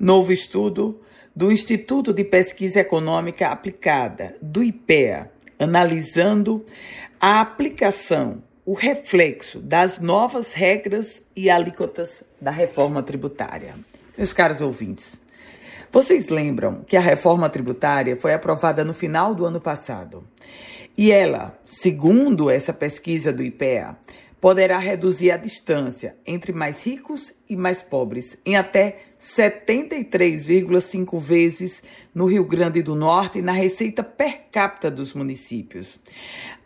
Novo estudo do Instituto de Pesquisa Econômica Aplicada, do IPEA, analisando a aplicação, o reflexo das novas regras e alíquotas da reforma tributária. Meus caros ouvintes, vocês lembram que a reforma tributária foi aprovada no final do ano passado e ela, segundo essa pesquisa do IPEA, poderá reduzir a distância entre mais ricos e mais pobres em até 73,5 vezes no Rio Grande do Norte na receita per capita dos municípios.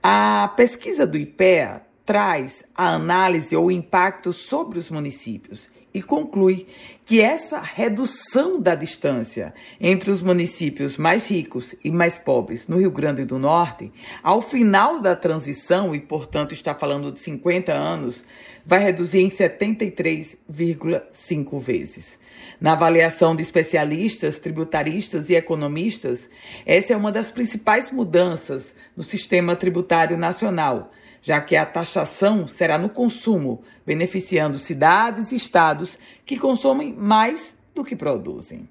A pesquisa do IPEA traz a análise ou impacto sobre os municípios e conclui que essa redução da distância entre os municípios mais ricos e mais pobres no Rio Grande do Norte, ao final da transição, e portanto está falando de 50 anos, vai reduzir em 73,5 vezes. Na avaliação de especialistas, tributaristas e economistas, essa é uma das principais mudanças no sistema tributário nacional já que a taxação será no consumo, beneficiando cidades e estados que consomem mais do que produzem.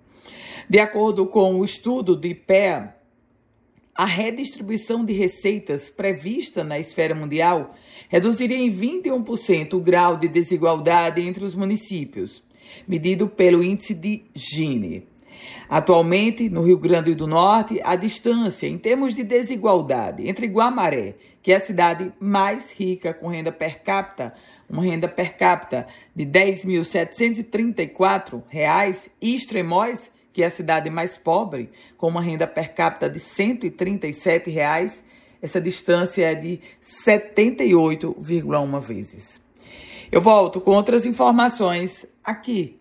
De acordo com o estudo do IPEA, a redistribuição de receitas prevista na esfera mundial reduziria em 21% o grau de desigualdade entre os municípios, medido pelo índice de Gini. Atualmente, no Rio Grande do Norte, a distância em termos de desigualdade entre Guamaré, que é a cidade mais rica com renda per capita, uma renda per capita de R$ 10.734, e Extremóis, que é a cidade mais pobre, com uma renda per capita de 137 reais, essa distância é de 78,1 vezes. Eu volto com outras informações aqui